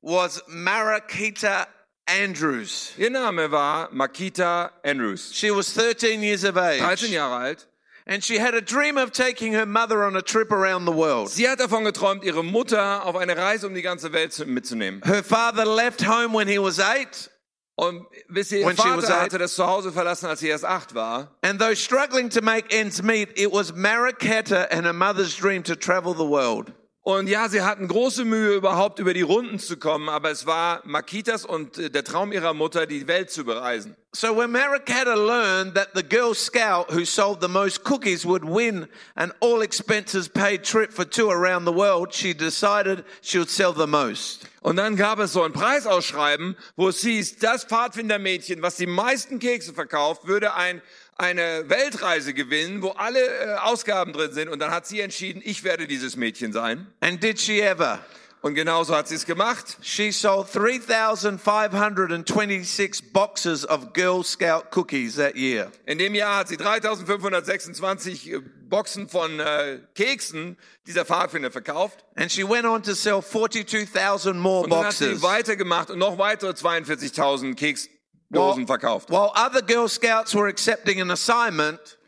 was Marakita Andrews. Ihr Name war Makita Andrews. She was 13 years of age. 13 Jahre alt. And she had a dream of taking her mother on a trip around the world. Sie hat davon geträumt, ihre Mutter auf eine Reise um die ganze Welt mitzunehmen. Her father left home when he was eight, Und wisst ihr, ihr When she was Vater hatte das Zuhause verlassen, als sie erst acht war. and though struggling to make ends meet, it was Maraketa and her mother's dream to travel the world. Und ja, sie hatten große Mühe, überhaupt über die Runden zu kommen, aber es war Makitas und äh, der Traum ihrer Mutter, die Welt zu bereisen. So when Maraketa learned that the Girl Scout who sold the most cookies would win an all expenses paid trip for two around the world, she decided she would sell the most. Und dann gab es so ein Preisausschreiben, wo es hieß, das Pfadfindermädchen, was die meisten Kekse verkauft, würde ein, eine Weltreise gewinnen, wo alle äh, Ausgaben drin sind. Und dann hat sie entschieden, ich werde dieses Mädchen sein. And did she ever? Und genauso hat sie es gemacht. She sold 3,526 boxes of Girl Scout cookies that year. In dem Jahr hat sie 3526 äh, Boxen von äh, Keksen dieser Pfadfinder verkauft. And she went on to sell 42,000 more Und dann hat sie boxes. weitergemacht und noch weitere 42.000 Keksdosen verkauft. while other Girl Scouts were accepting an assignment,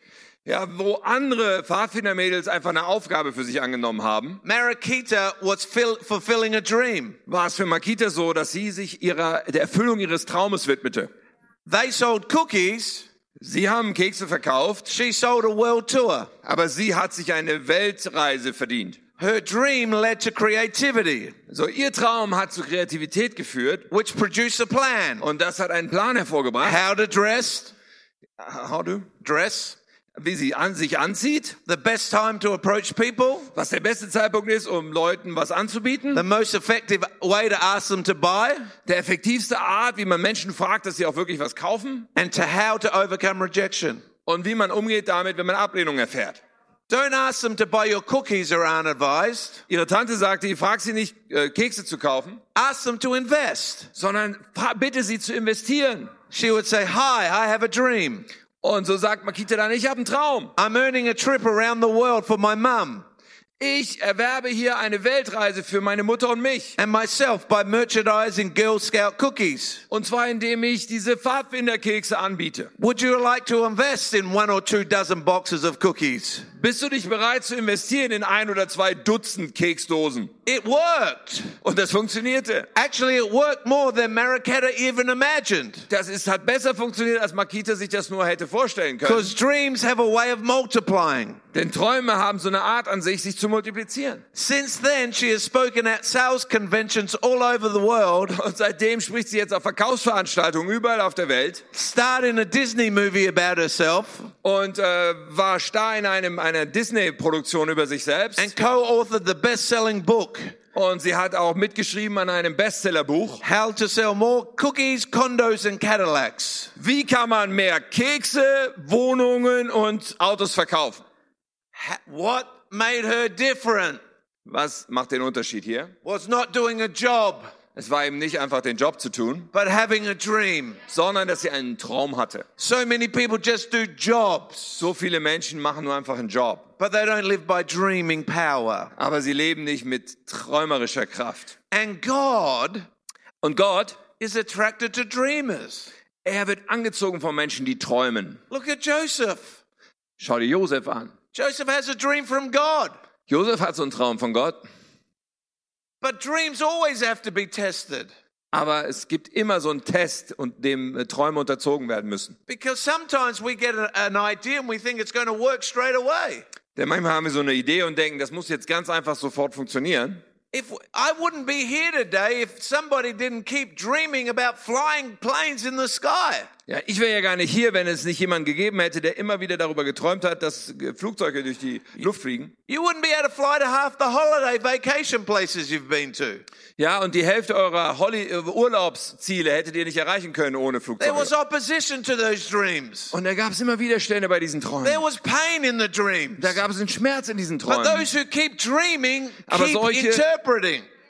Ja, wo andere Pfadfindermädels einfach eine Aufgabe für sich angenommen haben, Marakita was fill, fulfilling a dream. war es für Makita so, dass sie sich ihrer, der Erfüllung ihres Traumes widmete. They sold cookies, Sie haben Kekse verkauft, she sold a world tour. aber sie hat sich eine Weltreise verdient. Her dream led to creativity, So, ihr Traum hat zu Kreativität geführt which produced a plan. und das hat einen Plan hervorgebracht. How to dress, How do? dress, Wie sie an sich anzieht, the best time to approach people, was der beste Zeitpunkt ist, um Leuten was anzubieten, the most effective way to ask them to buy, der effektivste Art, wie man Menschen fragt, dass sie auch wirklich was kaufen and to how to overcome rejection. und wie man umgeht damit, wenn man Ablehnung erfährt. Don't ask them to buy your cookies are unadvised. Ihre Tante sagte, ich frag sie nicht, äh, Kekse zu kaufen, Ask them to invest. sondern bitte sie zu investieren. She would say, Hi, I have a dream. Und so sagt Makita dann, ich habe einen Traum. I'm earning a trip around the world for my mum Ich erwerbe hier eine Weltreise für meine Mutter und mich. and myself by merchandising Girl Scout cookies. Und zwar indem ich diese Pfadfinderkekse anbiete. Would you like to invest in one or two dozen boxes of cookies? Bist du dich bereit zu investieren in ein oder zwei Dutzend Keksdosen? It worked. Und das funktionierte. Actually, it worked more than Maraketa even imagined. Das ist, hat besser funktioniert, als Makita sich das nur hätte vorstellen können. Because dreams have a way of multiplying. Denn Träume haben so eine Art an sich, sich zu multiplizieren. Since then, she has spoken at sales conventions all over the world, Und seitdem spricht sie jetzt auf Verkaufsveranstaltungen überall auf der Welt starred in a Disney movie about herself, und äh, war Star in einem, einer Disney-Produktion über sich selbst. and co-authored the best-selling book, Und sie hat auch mitgeschrieben an einem Bestsellerbuch. How to Sell More Cookies, Condos and Cadillacs. Wie kann man mehr Kekse, Wohnungen und Autos verkaufen? Ha- What made her different? Was macht den Unterschied hier? was not doing a job, Es war eben nicht einfach den Job zu tun, but having a dream. sondern dass sie einen Traum hatte. So many people just do jobs, So viele Menschen machen nur einfach einen Job, but they don't live by dreaming power. aber sie leben nicht mit träumerischer Kraft. And God Und Gott, is attracted to dreamers. er wird angezogen von Menschen, die träumen. Look at Joseph. Schau dir Josef an. Joseph has a dream from God, Josef hat so einen Traum von Gott, but dreams always have to be tested aber es gibt immer so einen Test, und dem äh, Träume unterzogen werden müssen. because sometimes we get an idea and we think it's going to work straight away. Denn manchmal haben wir so eine Idee und denken, das muss jetzt ganz einfach sofort funktionieren. If I wouldn't be here today if somebody didn't keep dreaming about flying planes in the sky. Ja, ich wäre ja gar nicht hier, wenn es nicht jemanden gegeben hätte, der immer wieder darüber geträumt hat, dass Flugzeuge durch die Luft fliegen. You wouldn't be able to fly to half the holiday vacation places you've been to. Ja, und die Hälfte eurer Holly äh, Urlaubsziele hättet ihr nicht erreichen können ohne There was Flugzeuge. opposition to those dreams. Und da gab es immer Widerstände bei diesen There Träumen. was pain in the dreams. Da gab es einen Schmerz in diesen But Träumen. those who keep dreaming Aber keep solche- interpreting.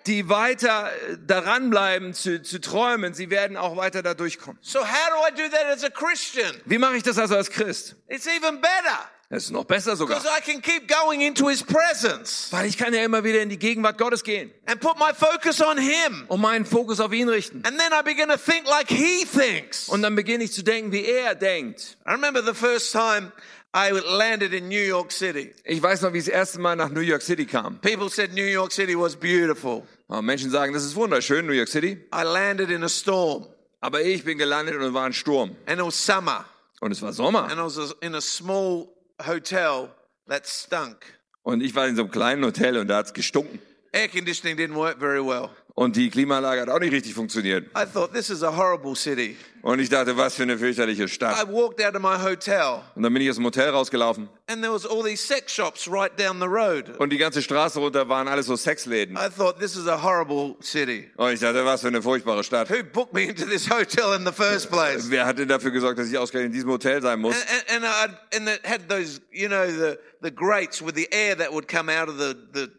Die weiter äh, daran bleiben zu, zu träumen, sie werden auch weiter da durchkommen. So how do I do that as a Christian? Wie mache ich das also als Christ? It's even better Das ist noch besser sogar. because I can keep going into his presence Weil ich kann ja immer wieder in die Gegenwart Gottes gehen and put my focus on him. und meinen Fokus auf ihn richten. And then I begin to think like he thinks. Und dann beginne ich zu denken, wie er denkt. I remember the first time I landed in New York City. Ich weiß noch, wie ich das erste Mal nach New York City kam. People said New York City was beautiful. Aber Menschen sagen, das ist wunderschön, New York City. I landed in a storm Aber ich bin gelandet und es war ein Sturm. and it was summer Und es war Sommer. and I was in a small hotel that stunk. Und ich war in so einem kleinen Hotel und da hat's gestunken. Air conditioning didn't work very well. Und die Klimaanlage hat auch nicht richtig funktioniert. I thought this is a horrible city. Und ich dachte, was für eine fürchterliche I Stadt. walked out of my hotel Und dann bin ich aus dem Hotel rausgelaufen. and there was all these sex shops right down the road. Und die ganze Straße runter waren alles so Sexläden. I thought this is a horrible city. Und ich dachte, was für eine furchtbare Stadt. Who booked me into this <laughs> hotel in the first place? Wer hat denn dafür gesorgt, dass ich ausgerechnet in diesem Hotel sein muss? And, and, and, I, and it had those, you know, the, the grates with the air that would come out of the, the.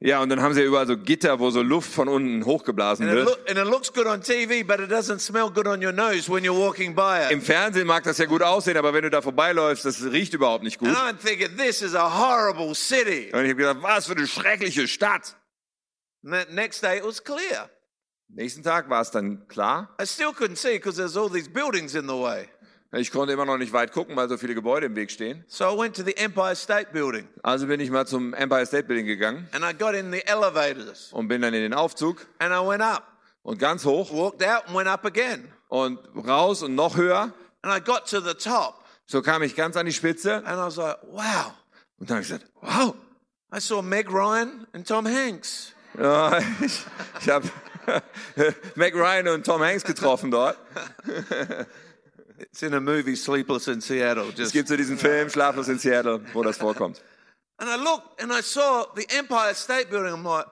Ja, und dann haben sie überall so Gitter, wo so Luft von unten hochgeblasen wird. look, and it looks good on TV, but it doesn't smell good on your nose when you're walking by Im it. Fernsehen mag das ja gut aussehen, aber wenn du da vorbeiläufst, das riecht überhaupt nicht gut. And I'm thinking, this is a horrible city. Und ich habe gedacht, was für eine schreckliche Stadt. And that next day it was clear. Nächsten Tag war es dann klar. I still couldn't see because there's all these buildings in the way. Ich konnte immer noch nicht weit gucken, weil so viele Gebäude im Weg stehen. So I went to the Empire State Building Also bin ich mal zum Empire State Building gegangen and I got in the elevators und bin dann in den Aufzug and I went up, und ganz hoch walked out and went up again. und raus und noch höher. And I got to the top So kam ich ganz an die Spitze and I was like, wow. und dann habe ich gesagt, wow, I saw Meg Ryan and Tom Hanks. ja, ich, ich habe <laughs> Mac Ryan und Tom Hanks getroffen dort. <laughs> It's in a movie, Sleepless in Seattle. Es Just gibt so diesen Film Schlaflos in Seattle, wo das vorkommt. And I looked and I saw the Empire State Building. I'm like,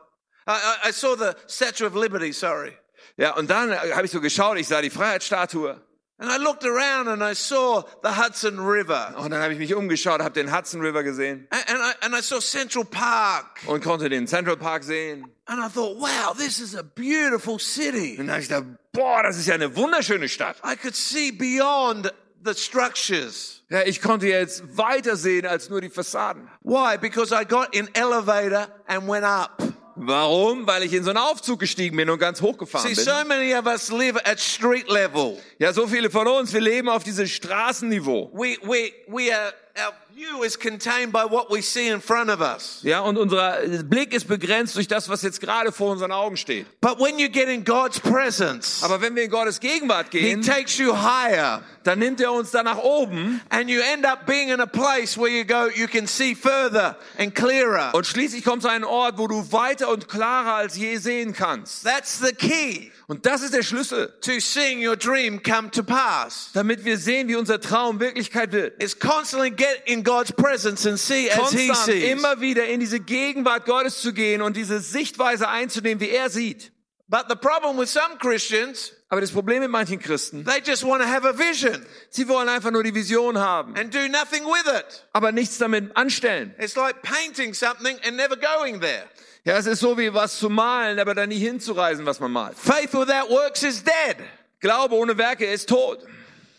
I, I saw the Statue of Liberty, sorry. Ja, und dann habe ich so geschaut, ich sah die Freiheitsstatue. And I looked around and I saw the Hudson River. Und dann habe ich mich umgeschaut, habe den Hudson River gesehen And, and, I, and I saw Central Park. und konnte den Central Park sehen. And I thought, wow, this is a beautiful city. Und dann habe ich gedacht, boah, das ist ja eine wunderschöne Stadt. I could see beyond the structures. Ja, ich konnte jetzt weiter sehen als nur die Fassaden. Why? Because I got in elevator and went up. Warum? Weil ich in so einen Aufzug gestiegen bin und ganz hochgefahren See, bin. so many of us live at street level. Ja, so viele von uns, wir leben auf diesem Straßenniveau. We, we, we are, our view is contained by what we see in front of us. Ja, und unser Blick ist begrenzt durch das, was jetzt gerade vor unseren Augen steht. But when you get in God's presence, Aber wenn wir in Gottes Gegenwart He gehen, takes you higher dann nimmt er uns da nach oben and you end up being in a place where you go, you can see further and clearer. und schließlich kommst du an einen Ort, wo du weiter und klarer als je sehen kannst. That's the key Und das ist der Schlüssel, to seeing your dream come to pass. damit wir sehen, wie unser Traum Wirklichkeit wird. Is constantly get in God's presence and see as He sees. immer wieder in diese Gegenwart Gottes zu gehen und diese Sichtweise einzunehmen, wie er sieht. But the problem with some Christians Aber das Problem mit manchen Christen, They just want to have a vision sie wollen einfach nur die Vision haben, and do nothing with it. aber nichts damit anstellen. It's like painting something and never going there. Ja, es ist so wie was zu malen, aber dann nie hinzureisen, was man malt. Faith without works is dead. Glaube ohne Werke ist tot.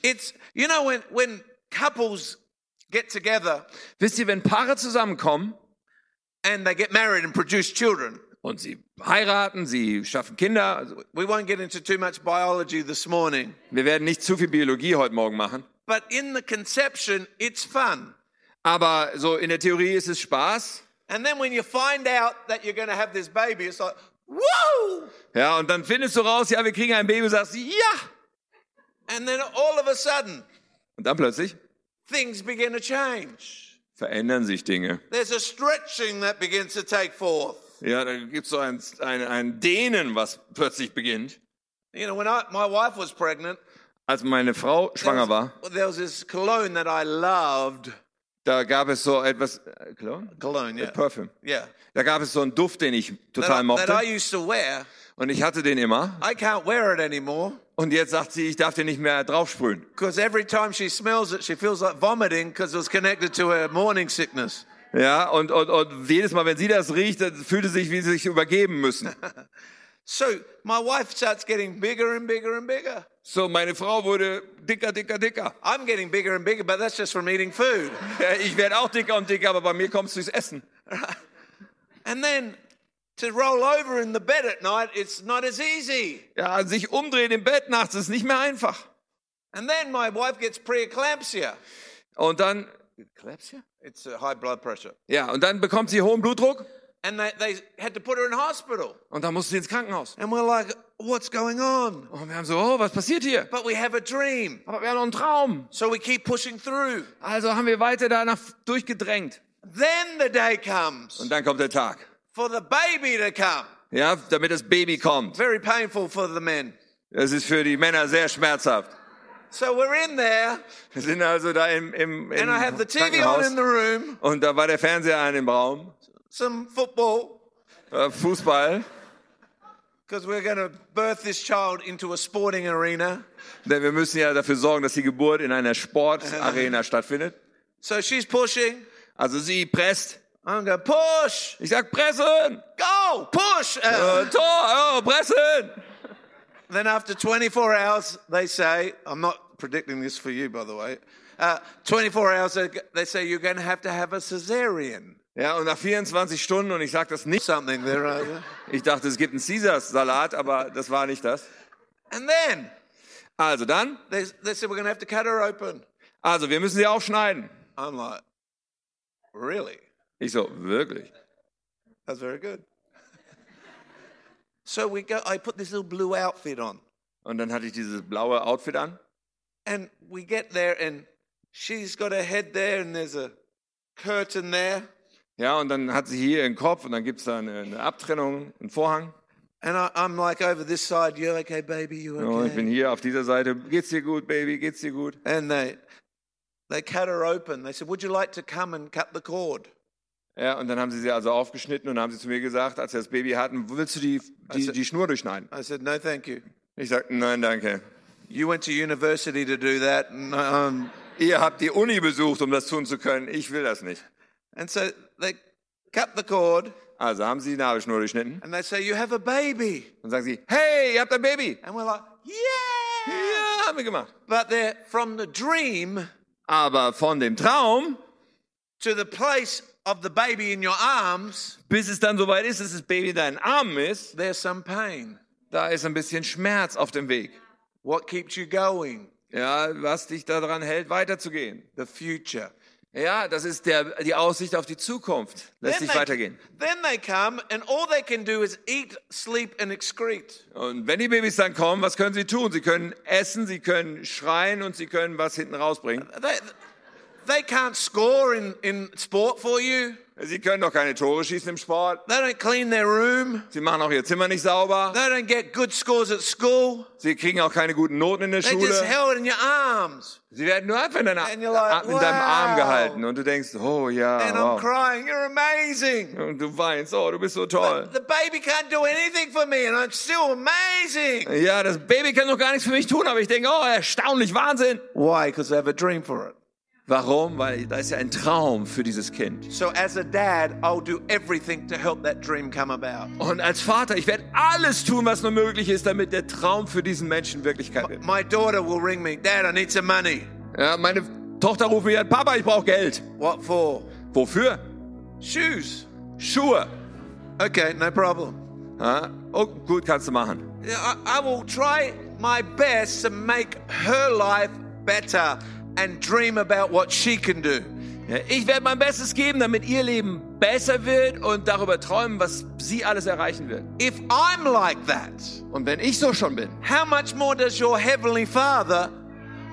It's, you know, when, when couples get together Wisst ihr, wenn Paare zusammenkommen and they get married and produce children, und sie heiraten, sie schaffen Kinder, also we won't get into too much biology this morning, wir werden nicht zu viel Biologie heute Morgen machen, but in the conception, it's fun. aber so in der Theorie ist es Spaß. And then when you find out that you're going to have this baby, it's like, whoa! Ja, und dann findest du raus, ja, wir kriegen ein Baby und sagst, ja. And then all of a sudden, Und dann plötzlich things begin to change. verändern sich Dinge. There's a stretching that begins to take forth. Ja, da gibt's so ein, ein, ein Dehnen, was plötzlich beginnt. You know, when I, my wife was pregnant, Als meine Frau schwanger war, there was this cologne that I loved. Da gab es so etwas, äh, Cologne? Cologne, yeah. Perfume. Yeah. Da gab es so einen Duft, den ich That total I, that I mochte. used to wear. Und ich hatte den immer. I can't wear it anymore Und jetzt sagt sie, ich darf den nicht mehr draufsprühen. because every time she smells it, she feels like vomiting because it was connected to her morning sickness. Ja, und, und, und jedes Mal, wenn sie das riecht, dann fühlt es sich, wie sie sich übergeben müssen. <laughs> So my wife starts getting bigger and bigger and bigger. So, meine Frau wurde dicker, dicker, dicker. I'm getting bigger and bigger, but that's just from eating food. <laughs> Ich werde auch dicker und dicker, aber bei mir kommt es durchs Essen. <laughs> And then to roll over in the bed at night, it's not as easy. Ja, sich umdrehen im Bett nachts ist nicht mehr einfach. And then my wife gets preeclampsia. Und dann, It's uh, high blood pressure. ja, und dann bekommt sie hohen Blutdruck And they, they had to put her in hospital. und dann muss sie ins Krankenhaus. And we're like, what's going on? Und wir haben so, oh, was passiert hier? But we have a dream. Aber wir haben noch einen Traum. So we keep pushing through. Also haben wir weiter danach durchgedrängt. Then the day comes Und dann kommt der Tag. for the baby to come. Ja, damit das Baby kommt. Very painful for the men. Das ist für die Männer sehr schmerzhaft. So we're in there, Wir sind also da im, im, im and I have the TV on in the room, und da war der Fernseher an im Raum, some football, äh, Fußball. because we're going to birth this child into a sporting arena. Denn wir müssen ja dafür sorgen, dass die Geburt in einer Sportarena <laughs> stattfindet. So she's pushing. Also sie presst. I'm going, push, Ich sag pressen! go, push. Uh, Tor, oh, pressen! then after 24 hours, they say, I'm not predicting this for you, by the way. Uh, 24 hours, they- they say you're going to have to have a cesarean. Ja, und nach 24 Stunden, und ich sag das nicht, Something there. Ich dachte, es gibt einen Caesars-Salat, aber das war nicht das. and then Also dann, they, they said, we're to have to cut her open. also wir müssen sie aufschneiden. I'm like, really? Ich so, wirklich? That's very good. so we go, I put this little blue outfit on. Und dann hatte ich dieses blaue Outfit an. And we get there, and she's got her head there, and there's a curtain there. Ja, und dann hat sie hier ihren Kopf und dann gibt's da eine, eine Abtrennung, einen Vorhang. And I, I'm like over this side, you okay, baby? You Ja, und ich bin hier auf dieser Seite. Geht's dir gut, Baby? Geht's dir gut? And they they cut her open. They said, Would you like to come and cut the cord? Ja, und dann haben sie sie also aufgeschnitten und haben sie zu mir gesagt, als sie das Baby hatten, willst du die, die, Also- die Schnur durchschneiden? I said, No, thank you. Ich sagte, nein, danke. You went to university to do that. And, um, Ihr habt die Uni besucht, um das tun zu können. Ich will das nicht. and so they cut the cord, Also haben sie die Nabelschnur durchschnitten and they say, You have a baby. und sagen sie, hey, ihr habt ein Baby. And we're like, Yeah. Ja, haben wir gemacht. But they're from the dream Aber von dem Traum, to the place of the baby in your arms, bis es dann soweit ist, dass das Baby in deinen Armen ist, there's some pain. da ist ein bisschen Schmerz auf dem Weg. What keeps you going? Ja, was dich daran hält, weiterzugehen. The future. Ja, das ist der, die Aussicht auf die Zukunft. Lässt Then dich weitergehen. then they come, and all they can do is eat, sleep, and excrete. Und wenn die Babys dann kommen, was können sie tun? Sie können essen, sie können schreien und sie können was hinten rausbringen. They, they can't score in, in sport for you. Sie können doch keine Tore schießen im Sport. They don't clean their room. Sie machen auch ihr Zimmer nicht sauber. They don't get good scores at school. Sie kriegen auch keine guten Noten in der just Schule. held in your arms. Sie werden nur einfach in, deiner, like, in deinem Arm gehalten und du denkst, oh ja, And I'm wow. crying, you're amazing. Und du weinst, oh, du bist so toll. The baby can't do anything for me and I'm still amazing. Ja, das Baby kann doch gar nichts für mich tun, aber ich denke, oh, erstaunlich, Wahnsinn. Why? Because I have a dream for it. Warum? Weil da ist ja ein Traum für dieses Kind. So as a dad, I'll do everything to help that dream come about. Und als Vater, ich werde alles tun, was nur möglich ist, damit der Traum für diesen Menschen Wirklichkeit wird. My daughter will ring me, Dad, I need some money. Ja, meine Tochter ruft mich an, Papa, ich brauche Geld. What for? Wofür? Shoes. Schuhe. Okay, no problem. Ja, oh, gut, kannst du machen. I, I will try my best to make her life better and dream about what she can do. Ich werde mein Bestes geben, damit ihr Leben besser wird und darüber träumen, was sie alles erreichen wird. If I'm like that, Und wenn ich so schon bin, how much more does your heavenly Father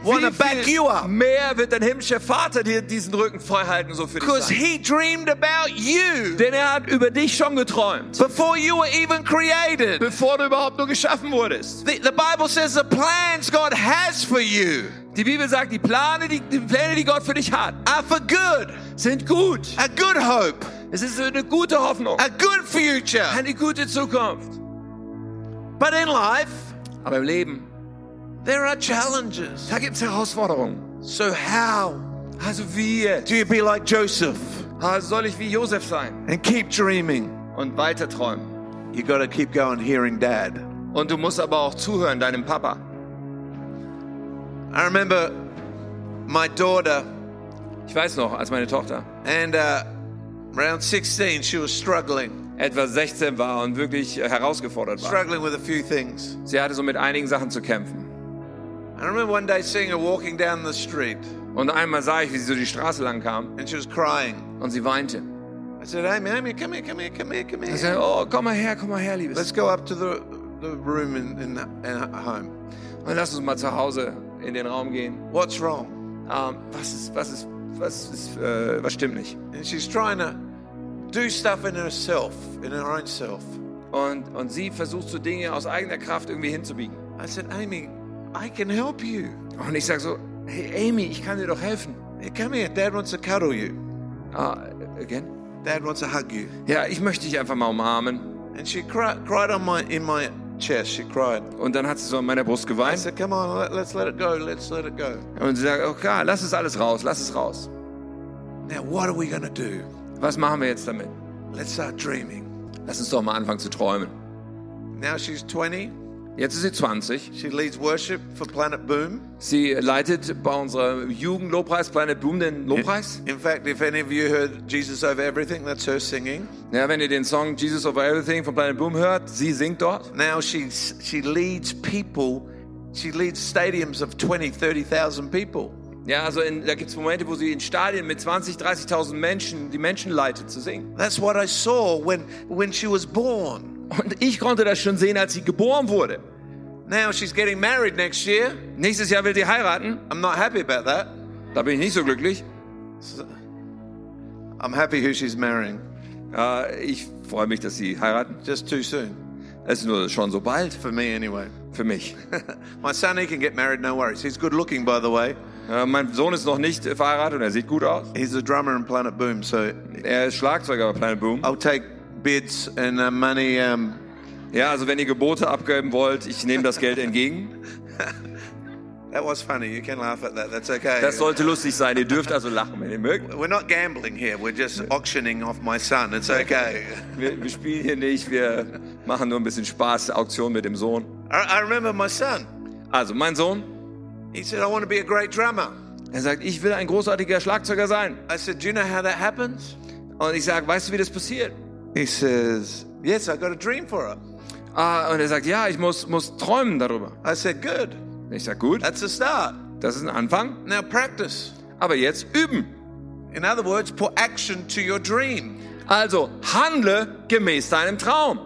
want to wie back you up? mehr wird dein himmlischer Vater dir diesen Rücken frei halten, so für dich Because he dreamed about you Denn er hat über dich schon geträumt, before you were even created. bevor du überhaupt nur geschaffen wurdest. The, the Bible says the plans God has for you Die Bibel sagt, die Pläne, die, die Pläne, die Gott für dich hat, are for good, sind gut. a good hope, Es ist eine gute Hoffnung, a good future. eine gute Zukunft. But in life, Aber im Leben, there are challenges. da gibt es Herausforderungen. So how Also wie jetzt? do you be like Joseph Also soll ich wie Josef sein and keep dreaming? und weiter träumen? You got to keep going hearing dad. Und du musst aber auch zuhören, deinem Papa. I remember my daughter Ich weiß noch, als meine Tochter and uh, around 16 she was struggling, etwa 16 war und wirklich äh, herausgefordert war. struggling with a few things. Sie hatte so mit einigen Sachen zu kämpfen. I remember one day seeing her walking down the street Und einmal sah ich, wie sie so die Straße lang kam and she was crying. und sie weinte. I said, Amy, Amy, come here, come here, come here, come Ich here. sagte, oh, komm mal her, komm mal her, Liebes. Let's go up to the, the room in, in, in home. Und lass uns mal zu Hause in den Raum gehen. What's wrong? Ähm, was ist, was ist, was ist, äh, was stimmt nicht? And she's trying to do stuff in herself, in her own self. Und, und sie versucht so Dinge aus eigener Kraft irgendwie hinzubiegen. I said, Amy, I can help you. Und ich sag so, hey Amy, ich kann dir doch helfen. Hey, come here. Dad wants to cuddle you. Ah, again? Dad wants to hug you. Ja, ich möchte dich einfach mal umarmen. And she cried, cried on my in my chest. She cried. Und dann hat sie so an meiner Brust I geweint. said, "Come on, let, let's let it go. Let's let it go." Und sie sagt, okay, lass es alles raus, lass es raus. Now, what are we gonna do? Was machen wir jetzt damit? Let's start dreaming. Lass uns doch mal anfangen zu träumen. Now she's 20. Jetzt ist sie 20. She leads worship for Planet Boom. Sie leitet bei unserer Jugend-Lobpreis Planet Boom den Lobpreis. In fact, if any of you heard Jesus over everything, that's her singing. Ja, wenn ihr den Song Jesus Over Everything von Planet Boom hört, sie singt dort. Now she's she leads people. She leads stadiums of 20, 30,000 people. Ja, also in, da gibt es Momente, wo sie in Stadien mit 20, 30.000 Menschen die Menschen leitet zu singen. That's what I saw when when she was born. Und ich konnte das schon sehen, als sie geboren wurde. Now she's getting married next year. Nächstes Jahr will sie heiraten. I'm not happy about that. Da bin ich nicht so glücklich. I'm happy who she's marrying. Äh, ich freue mich, dass sie heiraten. Just too soon. Es ist nur schon so bald For me, anyway. für mich. <laughs> My son, he can get married, no worries. He's good looking, by the way. Mein Sohn ist noch nicht verheiratet und er sieht gut aus. He's a drummer in Planet Boom, so Er ist Schlagzeuger bei Planet Boom. I'll take bids and uh, money. Um, Ja, also wenn ihr Gebote abgeben wollt, ich nehme das Geld entgegen. <laughs> that was funny. You can laugh at that. That's okay. Das sollte lustig sein. Ihr dürft also lachen, wenn ihr mögt. We're not gambling here. We're just auctioning off my son. It's okay. <laughs> Wir, wir spielen hier nicht, wir machen nur ein bisschen Spaß, Auktion mit dem Sohn. I, I remember my son. Also mein Sohn, He said, I want to be a great drummer. er sagt, ich will ein großartiger Schlagzeuger sein. I said, Do you know how that happens? Und ich sage, weißt du, wie das passiert? He says, Yes, I got a dream for it. Ah, und er sagt, ja, ich muss, muss träumen darüber. I said, Good. Ich sage, gut, That's the start. das ist ein Anfang, Now practice. aber jetzt üben. In other words, put action to your dream. Also handle gemäß deinem Traum.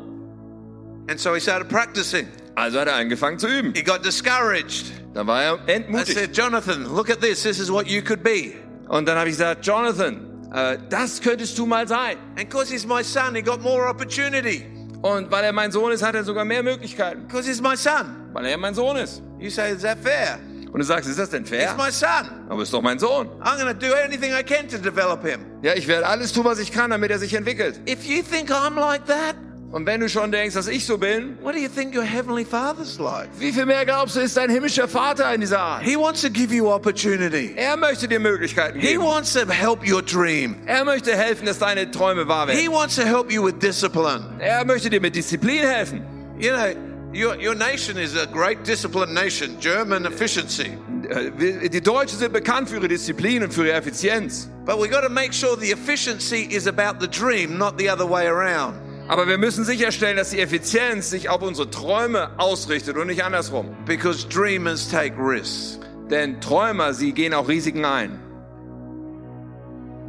And so he started practicing. Also hat er angefangen zu üben. He got discouraged. Dann war er I entmutigt. said, Jonathan, look at this. This is what you could be. Und dann habe ich gesagt, Jonathan, äh, das könntest du mal sein. And because he's my son, he got more opportunity. Und weil er mein Sohn ist, hat er sogar mehr Möglichkeiten. Because he's my son. Weil er mein Sohn ist. You say, is that fair? Und du sagst, ist das denn He's fair? my son. Aber ist doch mein Sohn. I'm to do anything I can to develop him. Ja, ich werde alles tun, was ich kann, damit er sich entwickelt. If you think I'm like that, Und wenn du schon denkst, dass ich so bin, what do you think your heavenly father's like? wie viel mehr glaubst du, ist dein himmlischer Vater in dieser Art? He wants to give you opportunity. Er möchte dir Möglichkeiten He wants to help your dream. Er möchte helfen, dass deine Träume wahr He wants to help you with discipline. Er möchte dir mit Disziplin helfen. You know, your, your nation is a great disciplined nation, German efficiency. Äh, Die Deutschen sind bekannt für ihre Disziplin und für ihre Effizienz. But we got to make sure the efficiency is about the dream, not the other way around. Aber wir müssen sicherstellen, dass die Effizienz sich auf unsere Träume ausrichtet und nicht andersrum. Because dreamers take risks. Denn Träumer, sie gehen auch Risiken ein.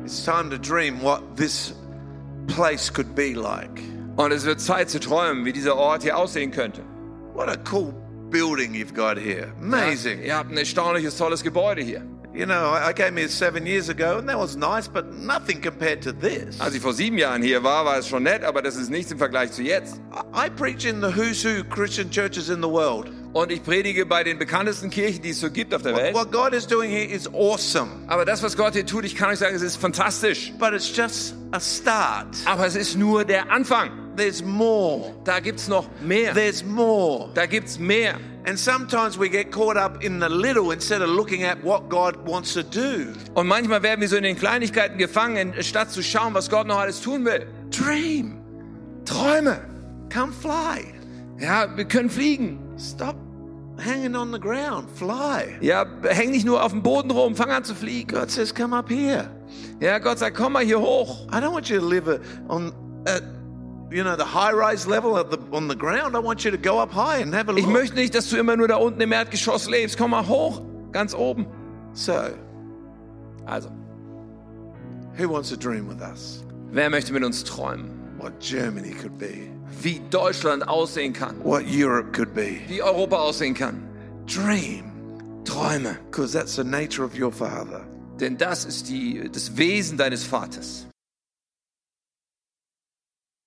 It's time to dream what this place could be like. Und es wird Zeit zu träumen, wie dieser Ort hier aussehen könnte. What a cool building you've got here. Amazing. Ihr habt ein erstaunliches, tolles Gebäude hier. You know, I came here seven years ago and that was nice, but nothing compared to this. Als ich vor sieben Jahren hier war, war es schon nett, aber das ist nichts im Vergleich zu jetzt. I preach in the who's who Christian churches in the world. Und ich predige bei den bekanntesten Kirchen, die es so gibt auf der What, Welt. what God is doing here is awesome, Aber das, was Gott hier tut, ich kann euch sagen, es ist fantastisch. but it's just a start. Aber es ist nur der Anfang. There's more. Da gibt's noch mehr. There's more. Da gibt's mehr. And sometimes we get caught up in the little instead of looking at what God wants to do. Und manchmal werden wir so in den Kleinigkeiten gefangen, statt zu schauen, was Gott noch alles tun will. Dream. Träume. Come fly. Ja, wir können fliegen. Stop hanging on the ground. Fly. Ja, häng nicht nur auf dem Boden rum, fang an zu fliegen. God says, come up here. Ja, Gott sagt, komm mal hier hoch. I don't want you to live uh, on at you know the high-rise level of the, on the ground. I want you to go up high and have a Ich möchte nicht, dass du immer nur da unten im Erdgeschoss lebst. Komm mal hoch, ganz oben. So, Also, who wants to dream with us? wer möchte mit uns träumen? What Germany could be, Wie Deutschland aussehen kann. what Europe could be. Wie Europa aussehen kann. Dream, Träume. because that's the nature of your Father. Denn das ist die, das Wesen deines Vaters.